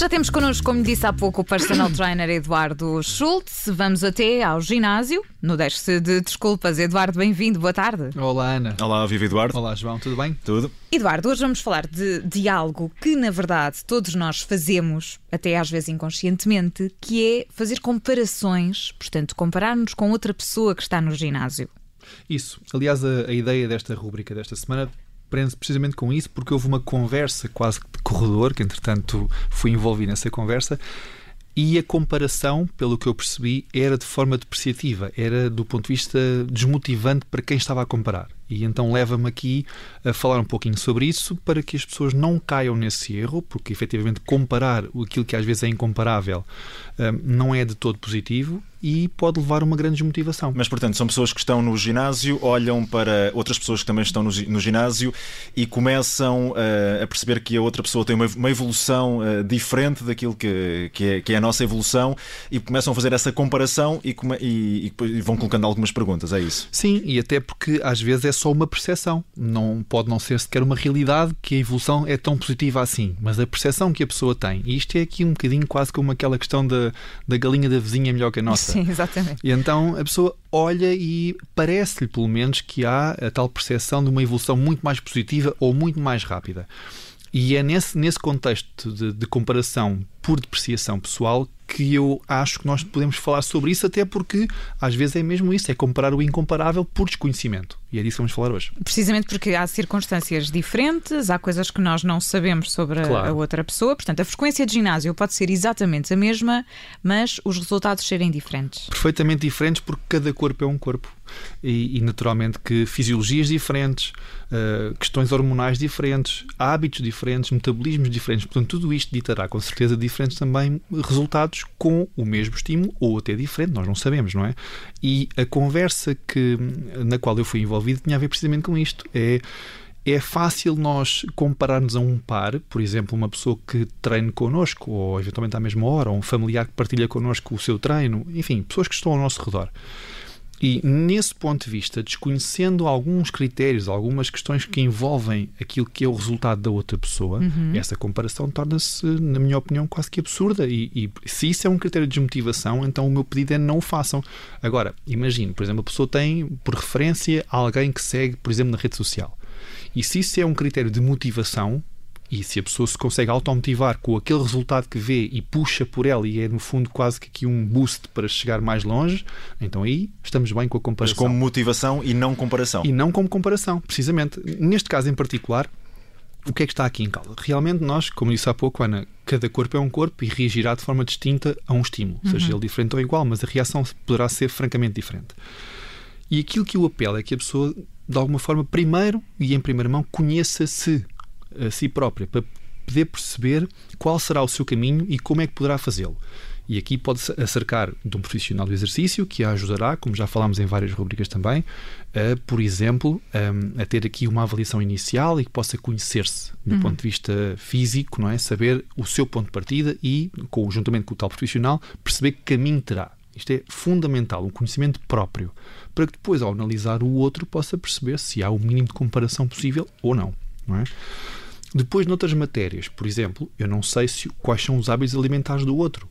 Já temos connosco, como disse há pouco, o personal trainer Eduardo Schultz. Vamos até ao ginásio. No Deixe-se de Desculpas. Eduardo, bem-vindo. Boa tarde. Olá, Ana. Olá, viva Eduardo. Olá, João. Tudo bem? Tudo. Eduardo, hoje vamos falar de, de algo que, na verdade, todos nós fazemos, até às vezes inconscientemente, que é fazer comparações, portanto, comparar-nos com outra pessoa que está no ginásio. Isso. Aliás, a, a ideia desta rúbrica desta semana prende-se precisamente com isso, porque houve uma conversa quase de corredor, que entretanto fui envolvido nessa conversa, e a comparação, pelo que eu percebi, era de forma depreciativa, era do ponto de vista desmotivante para quem estava a comparar. E então leva-me aqui a falar um pouquinho sobre isso para que as pessoas não caiam nesse erro, porque efetivamente comparar aquilo que às vezes é incomparável hum, não é de todo positivo e pode levar a uma grande desmotivação. Mas, portanto, são pessoas que estão no ginásio, olham para outras pessoas que também estão no, no ginásio e começam uh, a perceber que a outra pessoa tem uma, uma evolução uh, diferente daquilo que, que, é, que é a nossa evolução e começam a fazer essa comparação e, e, e vão colocando algumas perguntas, é isso? Sim, e até porque às vezes é só uma percepção. Não pode não ser sequer uma realidade que a evolução é tão positiva assim, mas a percepção que a pessoa tem. E isto é aqui um bocadinho quase como aquela questão da, da galinha da vizinha melhor que a nossa. Sim, exatamente. E então a pessoa olha e parece-lhe, pelo menos, que há a tal percepção de uma evolução muito mais positiva ou muito mais rápida. E é nesse, nesse contexto de, de comparação por depreciação pessoal que eu acho que nós podemos falar sobre isso, até porque às vezes é mesmo isso, é comparar o incomparável por desconhecimento. E é disso que vamos falar hoje. Precisamente porque há circunstâncias diferentes, há coisas que nós não sabemos sobre claro. a outra pessoa. Portanto, a frequência de ginásio pode ser exatamente a mesma, mas os resultados serem diferentes. Perfeitamente diferentes, porque cada corpo é um corpo. E, e naturalmente que fisiologias diferentes, uh, questões hormonais diferentes, hábitos diferentes, metabolismos diferentes. Portanto, tudo isto ditará com certeza diferentes também resultados com o mesmo estímulo ou até diferente, nós não sabemos, não é? E a conversa que, na qual eu fui envolvido tinha a ver precisamente com isto. É é fácil nós compararmos a um par, por exemplo, uma pessoa que treine connosco, ou eventualmente à mesma hora, ou um familiar que partilha connosco o seu treino, enfim, pessoas que estão ao nosso redor. E nesse ponto de vista, desconhecendo alguns critérios, algumas questões que envolvem aquilo que é o resultado da outra pessoa, uhum. essa comparação torna-se, na minha opinião, quase que absurda. E, e, se isso é um critério de desmotivação, então o meu pedido é não o façam. Agora, imagine, por exemplo, a pessoa tem por referência alguém que segue, por exemplo, na rede social. E se isso é um critério de motivação, e se a pessoa se consegue automotivar com aquele resultado que vê e puxa por ela e é no fundo quase que aqui um boost para chegar mais longe, então aí estamos bem com a comparação. Mas como motivação e não comparação. E não como comparação, precisamente. Neste caso em particular, o que é que está aqui em causa? Realmente nós, como disse há pouco, Ana, cada corpo é um corpo e reagirá de forma distinta a um estímulo, uhum. seja ele diferente ou igual, mas a reação poderá ser francamente diferente. E aquilo que eu apelo é que a pessoa, de alguma forma, primeiro e em primeira mão, conheça-se a si própria, para poder perceber qual será o seu caminho e como é que poderá fazê-lo. E aqui pode-se acercar de um profissional do exercício que a ajudará, como já falámos em várias rubricas também, a, por exemplo, a, a ter aqui uma avaliação inicial e que possa conhecer-se do uhum. ponto de vista físico, não é? Saber o seu ponto de partida e, conjuntamente com o tal profissional, perceber que caminho terá. Isto é fundamental, um conhecimento próprio, para que depois, ao analisar o outro, possa perceber se há o mínimo de comparação possível ou não. não é? Depois, noutras matérias, por exemplo, eu não sei se, quais são os hábitos alimentares do outro.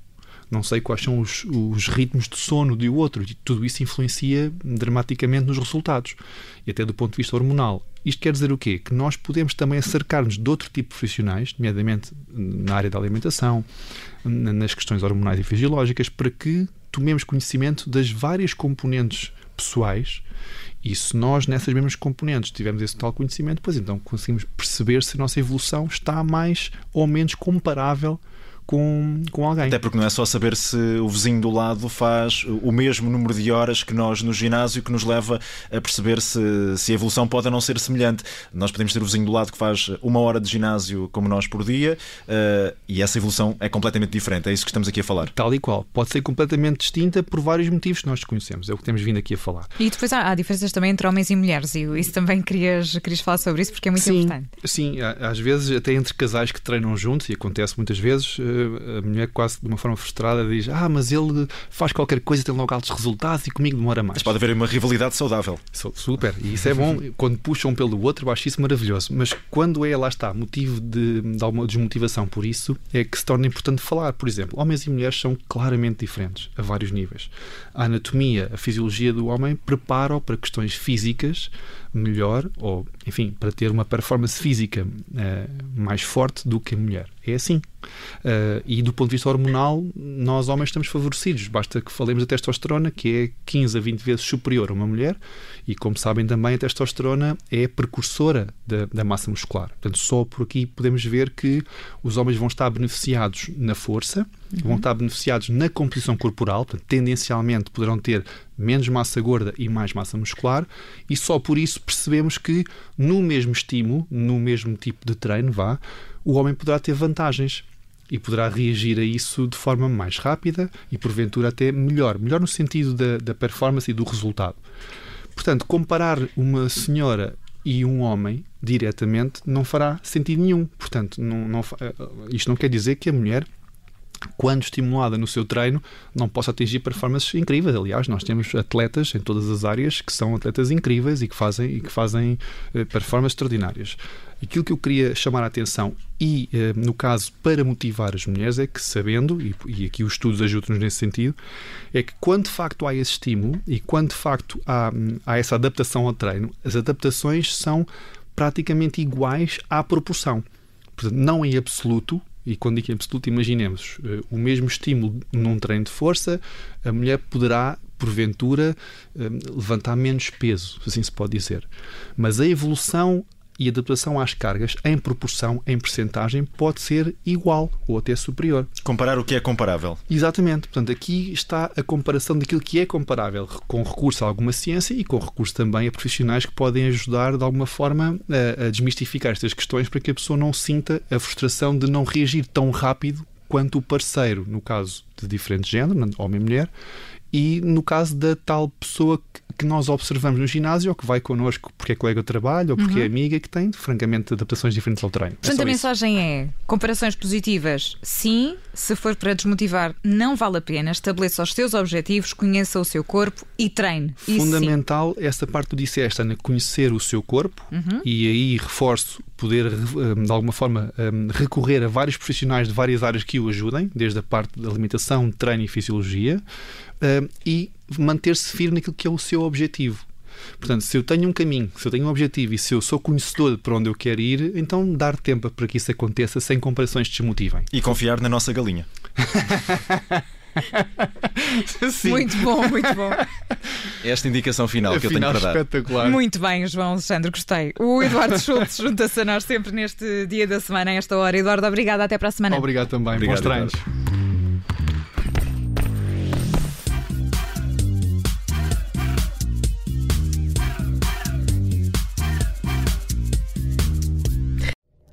Não sei quais são os, os ritmos de sono do outro. E tudo isso influencia dramaticamente nos resultados. E até do ponto de vista hormonal. Isto quer dizer o quê? Que nós podemos também acercar-nos de outro tipo de profissionais, nomeadamente na área da alimentação, nas questões hormonais e fisiológicas, para que tomemos conhecimento das várias componentes pessoais e se nós, nessas mesmas componentes, tivermos esse tal conhecimento, pois então conseguimos perceber se a nossa evolução está mais ou menos comparável com, com alguém. Até porque não é só saber se o vizinho do lado faz o mesmo número de horas que nós no ginásio que nos leva a perceber se, se a evolução pode ou não ser semelhante. Nós podemos ter o vizinho do lado que faz uma hora de ginásio como nós por dia uh, e essa evolução é completamente diferente. É isso que estamos aqui a falar. Tal e qual. Pode ser completamente distinta por vários motivos que nós desconhecemos. É o que temos vindo aqui a falar. E depois há, há diferenças também entre homens e mulheres e isso também querias, querias falar sobre isso porque é muito sim, importante. Sim, às vezes até entre casais que treinam juntos e acontece muitas vezes a mulher quase de uma forma frustrada diz: Ah, mas ele faz qualquer coisa, tem logo altos resultados e comigo demora mais. Mas pode haver uma rivalidade saudável. Super, e isso é bom quando puxam pelo outro, eu acho isso maravilhoso. Mas quando é, lá está, motivo de, de alguma desmotivação por isso, é que se torna importante falar. Por exemplo, homens e mulheres são claramente diferentes a vários níveis. A anatomia, a fisiologia do homem prepara-o para questões físicas melhor, ou enfim, para ter uma performance física uh, mais forte do que a mulher. É assim. Uh, e do ponto de vista hormonal, nós homens estamos favorecidos. Basta que falemos da testosterona, que é 15 a 20 vezes superior a uma mulher, e como sabem também, a testosterona é precursora da, da massa muscular. Portanto, só por aqui podemos ver que os homens vão estar beneficiados na força, uhum. vão estar beneficiados na composição corporal, portanto, tendencialmente poderão ter menos massa gorda e mais massa muscular, e só por isso percebemos que no mesmo estímulo, no mesmo tipo de treino, vá, o homem poderá ter vantagens e poderá reagir a isso de forma mais rápida e porventura até melhor, melhor no sentido da, da performance e do resultado. Portanto, comparar uma senhora e um homem diretamente não fará sentido nenhum. Portanto, não, não, eh, isto não quer dizer que a mulher quando estimulada no seu treino, não possa atingir performances incríveis. Aliás, nós temos atletas em todas as áreas que são atletas incríveis e que fazem, e que fazem eh, performances extraordinárias. Aquilo que eu queria chamar a atenção, e eh, no caso para motivar as mulheres, é que sabendo, e, aqui os estudos ajudam-nos nesse sentido, é que quando de facto há esse estímulo e quando de facto há, há essa adaptação ao treino, as adaptações são praticamente iguais à proporção. Portanto, não em absoluto, e quando digo absoluto, imaginemos uh, o mesmo estímulo num treino de força, a mulher poderá, porventura, uh, levantar menos peso, assim se pode dizer. Mas a evolução e adaptação às cargas, em proporção, em percentagem, pode ser igual ou até superior. Comparar o que é comparável. Exatamente. Portanto, aqui está a comparação daquilo que é comparável, com recurso a alguma ciência e com recurso também a profissionais que podem ajudar, de alguma forma, a, a desmistificar estas questões para que a pessoa não sinta a frustração de não reagir tão rápido quanto o parceiro, no caso de diferente género, homem e mulher, e no caso da tal pessoa que nós observamos no ginásio ou que vai connosco porque é colega de trabalho ou porque uhum. é amiga que tem, francamente, adaptações diferentes ao treino. Portanto, é a mensagem isso. é: comparações positivas, sim. Se for para desmotivar, não vale a pena. Estabeleça os seus objetivos, conheça o seu corpo e treine. Fundamental sim. essa parte que tu disseste, Ana, conhecer o seu corpo uhum. e aí reforço poder, hum, de alguma forma, hum, recorrer a vários profissionais de várias áreas que o ajudem, desde a parte da alimentação, treino e fisiologia, hum, e manter-se firme naquilo que é o seu objetivo. Portanto, se eu tenho um caminho, se eu tenho um objetivo e se eu sou conhecedor de para onde eu quero ir, então dar tempo para que isso aconteça sem comparações que desmotivem. E confiar na nossa galinha. muito bom, muito bom. Esta indicação final que eu tenho para dar. Espetacular. Muito bem, João Alexandre, gostei. O Eduardo Schultz junta-se a nós sempre neste dia da semana, a esta hora. Eduardo, obrigado, até para a semana. Obrigado também. Obrigado, Bons treinos.